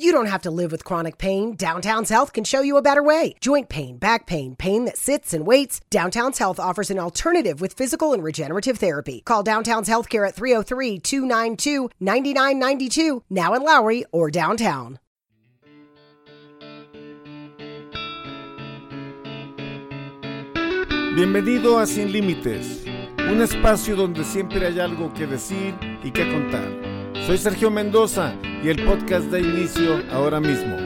You don't have to live with chronic pain. Downtown's Health can show you a better way. Joint pain, back pain, pain that sits and waits. Downtown's Health offers an alternative with physical and regenerative therapy. Call Downtown's Healthcare at 303 292 9992, now in Lowry or downtown. Bienvenido a Sin Límites, un espacio donde siempre hay algo que decir y que contar. Soy Sergio Mendoza y el podcast da inicio ahora mismo.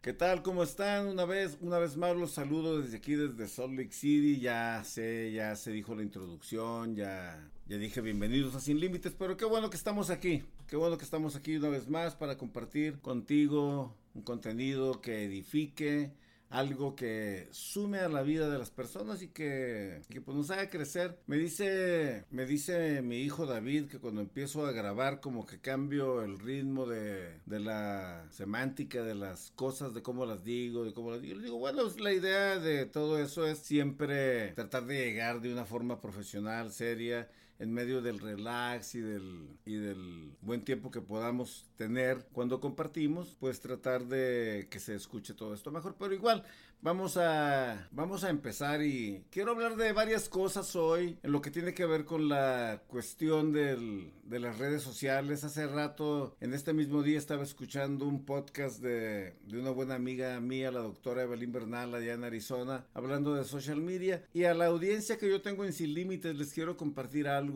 ¿Qué tal? ¿Cómo están? Una vez, una vez más los saludo desde aquí, desde Salt Lake City. Ya sé, ya se dijo la introducción, ya, ya dije bienvenidos a Sin Límites, pero qué bueno que estamos aquí. Qué bueno que estamos aquí una vez más para compartir contigo un contenido que edifique, algo que sume a la vida de las personas y que, pues nos haga crecer. Me dice, me dice mi hijo David que cuando empiezo a grabar como que cambio el ritmo de, de la semántica de las cosas, de cómo las digo, de cómo las digo. Le digo, bueno, la idea de todo eso es siempre tratar de llegar de una forma profesional, seria en medio del relax y del, y del buen tiempo que podamos tener cuando compartimos, pues tratar de que se escuche todo esto mejor. Pero igual, vamos a, vamos a empezar y quiero hablar de varias cosas hoy en lo que tiene que ver con la cuestión del, de las redes sociales. Hace rato, en este mismo día, estaba escuchando un podcast de, de una buena amiga mía, la doctora Evelyn Bernal, allá en Arizona, hablando de social media. Y a la audiencia que yo tengo en Sin Límites les quiero compartir algo,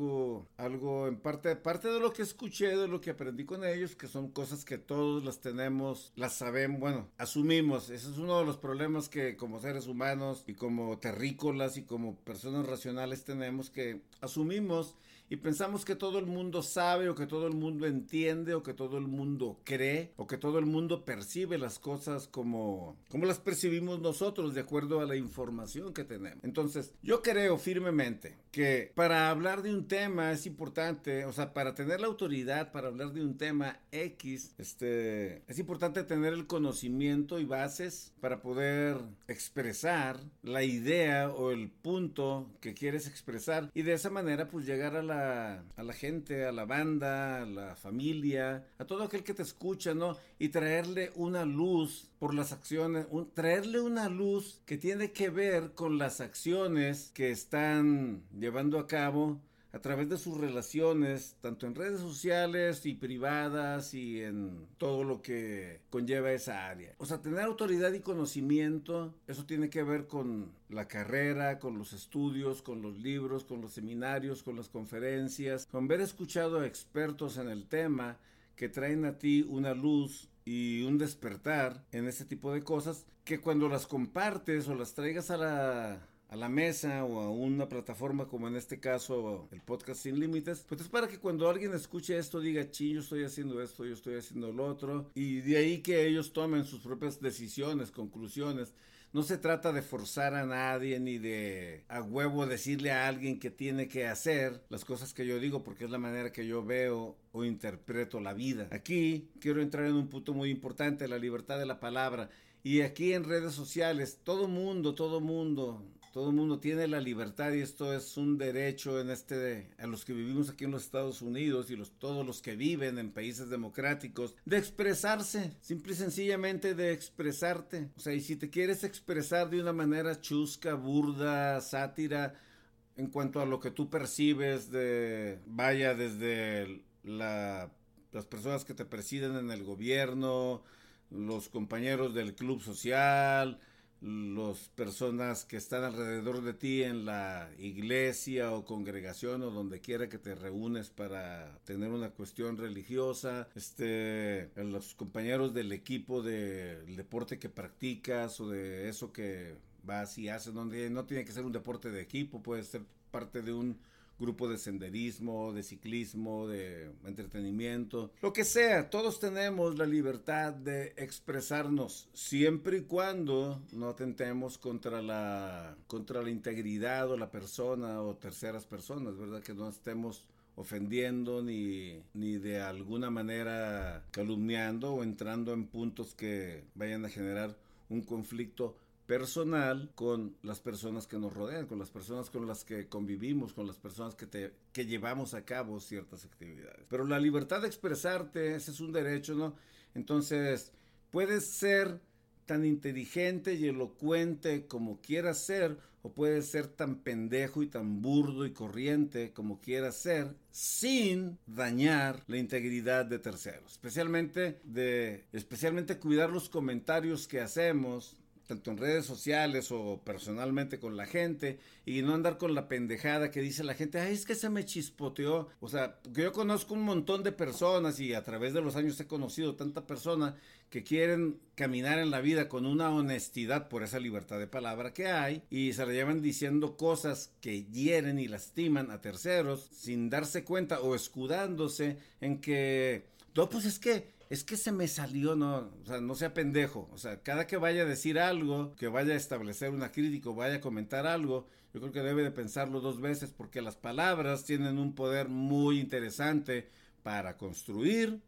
algo en parte, parte de lo que escuché, de lo que aprendí con ellos, que son cosas que todos las tenemos, las sabemos, bueno, asumimos. Ese es uno de los problemas que como seres humanos y como terrícolas y como personas racionales tenemos que asumimos y pensamos que todo el mundo sabe o que todo el mundo entiende o que todo el mundo cree o que todo el mundo percibe las cosas como, como las percibimos nosotros de acuerdo a la información que tenemos. Entonces, yo creo firmemente que para hablar de un tema es importante, o sea, para tener la autoridad para hablar de un tema X, este, es importante tener el conocimiento y bases para poder expresar la idea o el punto que quieres expresar y de esa manera pues llegar a la a la gente, a la banda, a la familia, a todo aquel que te escucha, ¿no? Y traerle una luz por las acciones, traerle una luz que tiene que ver con las acciones que están llevando a cabo a través de sus relaciones, tanto en redes sociales y privadas y en todo lo que conlleva esa área. O sea, tener autoridad y conocimiento, eso tiene que ver con la carrera, con los estudios, con los libros, con los seminarios, con las conferencias, con haber escuchado a expertos en el tema que traen a ti una luz y un despertar en ese tipo de cosas que cuando las compartes o las traigas a la a la mesa o a una plataforma como en este caso el podcast sin límites, pues es para que cuando alguien escuche esto diga, ching, yo estoy haciendo esto, yo estoy haciendo lo otro, y de ahí que ellos tomen sus propias decisiones, conclusiones. No se trata de forzar a nadie ni de a huevo decirle a alguien que tiene que hacer las cosas que yo digo porque es la manera que yo veo o interpreto la vida. Aquí quiero entrar en un punto muy importante, la libertad de la palabra. Y aquí en redes sociales, todo mundo, todo mundo, todo el mundo tiene la libertad y esto es un derecho en este a los que vivimos aquí en los Estados Unidos y los todos los que viven en países democráticos de expresarse, simple y sencillamente de expresarte. O sea, y si te quieres expresar de una manera chusca, burda, sátira en cuanto a lo que tú percibes de vaya desde la las personas que te presiden en el gobierno, los compañeros del club social, las personas que están alrededor de ti en la iglesia o congregación o donde quiera que te reúnes para tener una cuestión religiosa, este, los compañeros del equipo del deporte que practicas o de eso que vas y haces, donde no tiene que ser un deporte de equipo, puede ser parte de un grupo de senderismo, de ciclismo, de entretenimiento, lo que sea, todos tenemos la libertad de expresarnos siempre y cuando no atentemos contra la contra la integridad o la persona o terceras personas, ¿verdad? Que no estemos ofendiendo ni, ni de alguna manera calumniando o entrando en puntos que vayan a generar un conflicto personal con las personas que nos rodean, con las personas con las que convivimos, con las personas que, te, que llevamos a cabo ciertas actividades. Pero la libertad de expresarte, ese es un derecho, ¿no? Entonces, puedes ser tan inteligente y elocuente como quieras ser, o puedes ser tan pendejo y tan burdo y corriente como quieras ser, sin dañar la integridad de terceros. Especialmente de, especialmente cuidar los comentarios que hacemos, tanto en redes sociales o personalmente con la gente y no andar con la pendejada que dice la gente, ay, es que se me chispoteó. O sea, porque yo conozco un montón de personas y a través de los años he conocido tanta persona que quieren caminar en la vida con una honestidad por esa libertad de palabra que hay y se le llevan diciendo cosas que hieren y lastiman a terceros sin darse cuenta o escudándose en que, no, pues es que es que se me salió, no, o sea, no sea pendejo. O sea, cada que vaya a decir algo, que vaya a establecer una crítica o vaya a comentar algo, yo creo que debe de pensarlo dos veces porque las palabras tienen un poder muy interesante para construir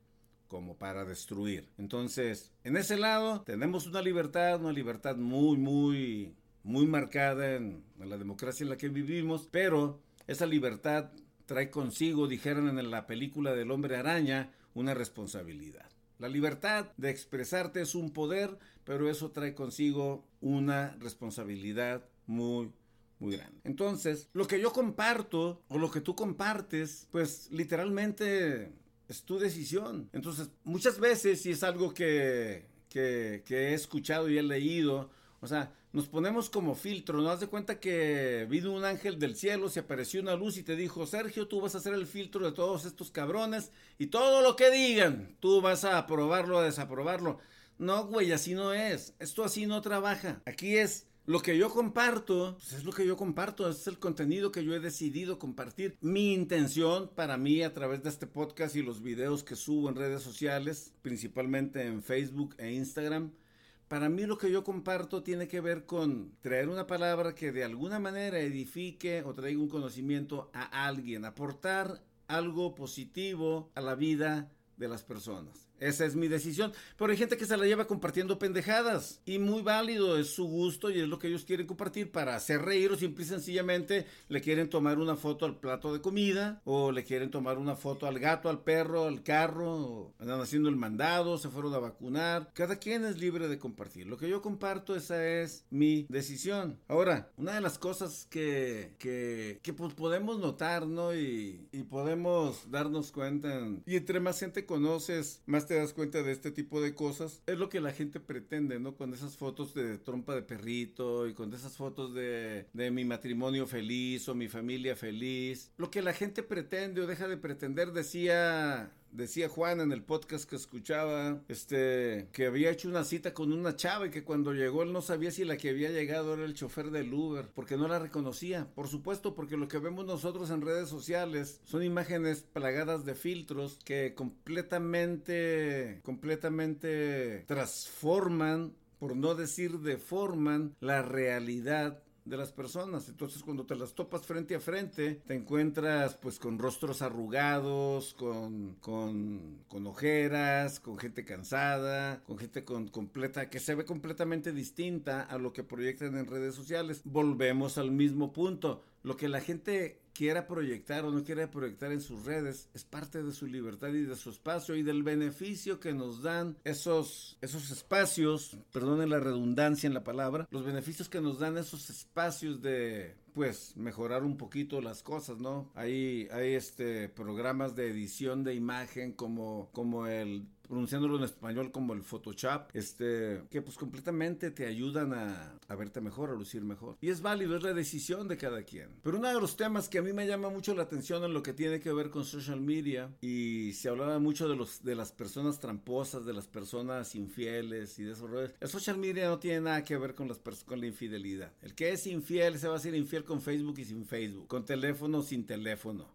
como para destruir. Entonces, en ese lado tenemos una libertad, una libertad muy, muy, muy marcada en, en la democracia en la que vivimos, pero esa libertad trae consigo, dijeron en la película del hombre araña, una responsabilidad. La libertad de expresarte es un poder, pero eso trae consigo una responsabilidad muy, muy grande. Entonces, lo que yo comparto o lo que tú compartes, pues literalmente es tu decisión. Entonces, muchas veces, si es algo que, que, he escuchado y he leído, o sea, nos ponemos como filtro, ¿no? Haz de cuenta que vino un ángel del cielo, se apareció una luz y te dijo, Sergio, tú vas a hacer el filtro de todos estos cabrones y todo lo que digan, tú vas a aprobarlo, a desaprobarlo. No, güey, así no es. Esto así no trabaja. Aquí es lo que yo comparto, pues es lo que yo comparto, es el contenido que yo he decidido compartir. Mi intención para mí a través de este podcast y los videos que subo en redes sociales, principalmente en Facebook e Instagram, para mí lo que yo comparto tiene que ver con traer una palabra que de alguna manera edifique o traiga un conocimiento a alguien, aportar algo positivo a la vida de las personas. Esa es mi decisión. Pero hay gente que se la lleva compartiendo pendejadas. Y muy válido, es su gusto y es lo que ellos quieren compartir para hacer reír o simple y sencillamente le quieren tomar una foto al plato de comida o le quieren tomar una foto al gato, al perro, al carro, andan haciendo el mandado, se fueron a vacunar. Cada quien es libre de compartir. Lo que yo comparto, esa es mi decisión. Ahora, una de las cosas que, que, que pues podemos notar, ¿no? Y, y podemos darnos cuenta, y entre más gente conoces, más te das cuenta de este tipo de cosas. Es lo que la gente pretende, ¿no? Con esas fotos de trompa de perrito y con esas fotos de, de mi matrimonio feliz o mi familia feliz. Lo que la gente pretende o deja de pretender, decía decía Juan en el podcast que escuchaba, este, que había hecho una cita con una chava y que cuando llegó él no sabía si la que había llegado era el chofer del Uber, porque no la reconocía. Por supuesto, porque lo que vemos nosotros en redes sociales son imágenes plagadas de filtros que completamente, completamente transforman por no decir deforman la realidad de las personas. Entonces cuando te las topas frente a frente, te encuentras pues con rostros arrugados, con, con, con ojeras, con gente cansada, con gente con completa, que se ve completamente distinta a lo que proyectan en redes sociales. Volvemos al mismo punto. Lo que la gente quiera proyectar o no quiera proyectar en sus redes es parte de su libertad y de su espacio y del beneficio que nos dan esos, esos espacios, perdonen la redundancia en la palabra, los beneficios que nos dan esos espacios de pues mejorar un poquito las cosas, ¿no? Hay, hay este programas de edición de imagen como, como el pronunciándolo en español como el Photoshop, este, que pues completamente te ayudan a, a, verte mejor, a lucir mejor. Y es válido, es la decisión de cada quien. Pero uno de los temas que a mí me llama mucho la atención en lo que tiene que ver con social media, y se hablaba mucho de, los, de las personas tramposas, de las personas infieles y de esos roles. El social media no tiene nada que ver con, las con la infidelidad. El que es infiel se va a ser infiel con Facebook y sin Facebook, con teléfono sin teléfono.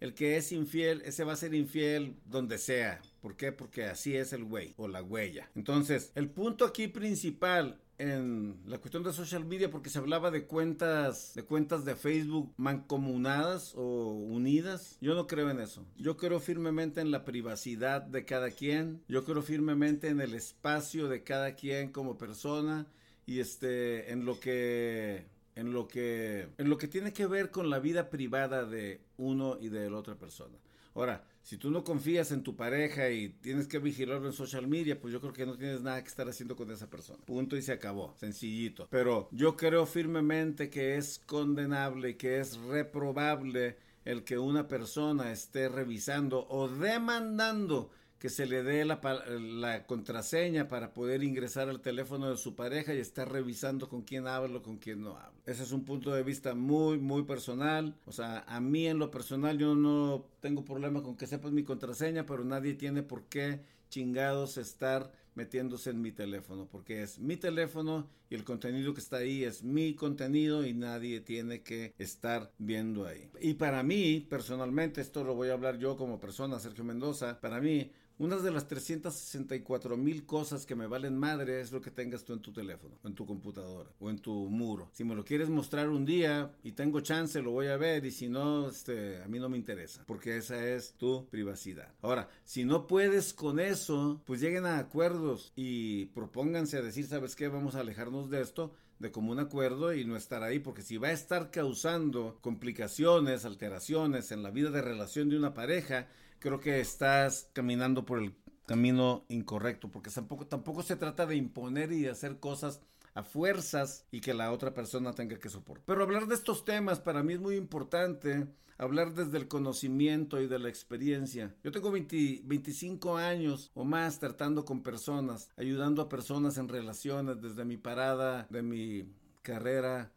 El que es infiel, ese va a ser infiel donde sea. ¿Por qué? Porque así es el güey o la huella. Entonces, el punto aquí principal en la cuestión de social media porque se hablaba de cuentas de cuentas de Facebook mancomunadas o unidas. Yo no creo en eso. Yo creo firmemente en la privacidad de cada quien. Yo creo firmemente en el espacio de cada quien como persona y este en lo que en lo que en lo que tiene que ver con la vida privada de uno y de la otra persona. Ahora, si tú no confías en tu pareja y tienes que vigilarlo en social media, pues yo creo que no tienes nada que estar haciendo con esa persona. Punto y se acabó. Sencillito. Pero yo creo firmemente que es condenable y que es reprobable el que una persona esté revisando o demandando que se le dé la, contraseña para poder ingresar al teléfono de su pareja y estar revisando con quién habla o con quién no habla. Ese es un punto de vista muy, muy personal. O sea, a mí en lo personal yo no tengo problema con que sepas mi contraseña, pero nadie tiene por qué chingados estar metiéndose en mi teléfono, porque es mi teléfono y el contenido que está ahí es mi contenido y nadie tiene que estar viendo ahí. Y para mí, personalmente, esto lo voy a hablar yo como persona, Sergio Mendoza, para mí una de las 364 mil cosas que me valen madre es lo que tengas tú en tu teléfono, en tu computadora o en tu muro. Si me lo quieres mostrar un día y tengo chance, lo voy a ver y si no, este, a mí no me interesa, porque esa es tu privacidad. Ahora, si no puedes con eso, pues lleguen a acuerdos y propónganse a decir, ¿sabes qué? Vamos a alejarnos de esto de común acuerdo y no estar ahí, porque si va a estar causando complicaciones, alteraciones en la vida de relación de una pareja, creo que estás caminando por el camino incorrecto, porque tampoco, tampoco se trata de imponer y de hacer cosas a fuerzas y que la otra persona tenga que soportar. Pero hablar de estos temas para mí es muy importante, hablar desde el conocimiento y de la experiencia. Yo tengo 25 años o más tratando con personas, ayudando a personas en relaciones desde mi parada de mi carrera,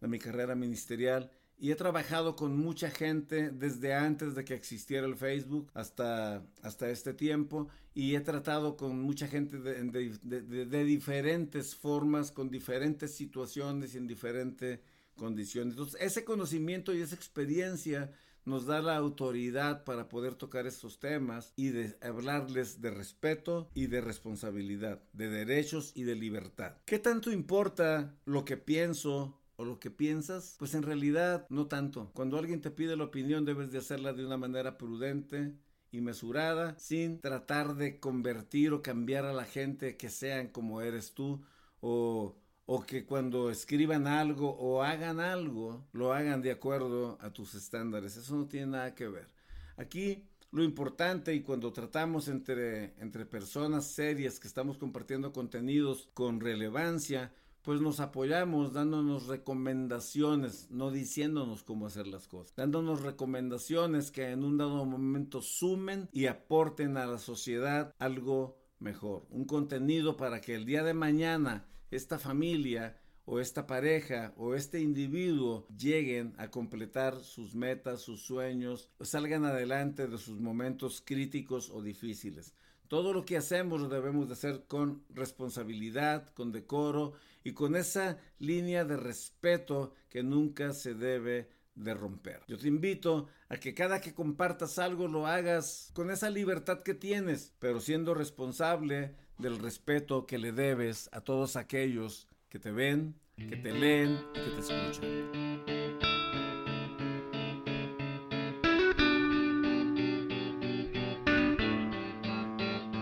de mi carrera ministerial y he trabajado con mucha gente desde antes de que existiera el Facebook hasta, hasta este tiempo y he tratado con mucha gente de, diferentes formas, con diferentes situaciones y en diferentes condiciones. Entonces, ese conocimiento y esa experiencia nos da la autoridad para poder tocar estos temas y de hablarles de respeto y de responsabilidad, de derechos y de libertad. ¿Qué tanto importa lo que pienso o lo que piensas, pues en realidad no tanto. Cuando alguien te pide la opinión debes de hacerla de una manera prudente y mesurada, sin tratar de convertir o cambiar a la gente que sean como eres tú o, o que cuando escriban algo o hagan algo, lo hagan de acuerdo a tus estándares. Eso no tiene nada que ver. Aquí lo importante y cuando tratamos entre, entre personas serias que estamos compartiendo contenidos con relevancia, pues nos apoyamos dándonos recomendaciones, no diciéndonos cómo hacer las cosas, dándonos recomendaciones que en un dado momento sumen y aporten a la sociedad algo mejor, un contenido para que el día de mañana esta familia o esta pareja o este individuo lleguen a completar sus metas, sus sueños, salgan adelante de sus momentos críticos o difíciles. Todo lo que hacemos lo debemos de hacer con responsabilidad, con decoro y con esa línea de respeto que nunca se debe de romper. Yo te invito a que cada que compartas algo lo hagas con esa libertad que tienes, pero siendo responsable del respeto que le debes a todos aquellos que te ven, que te leen, que te escuchan.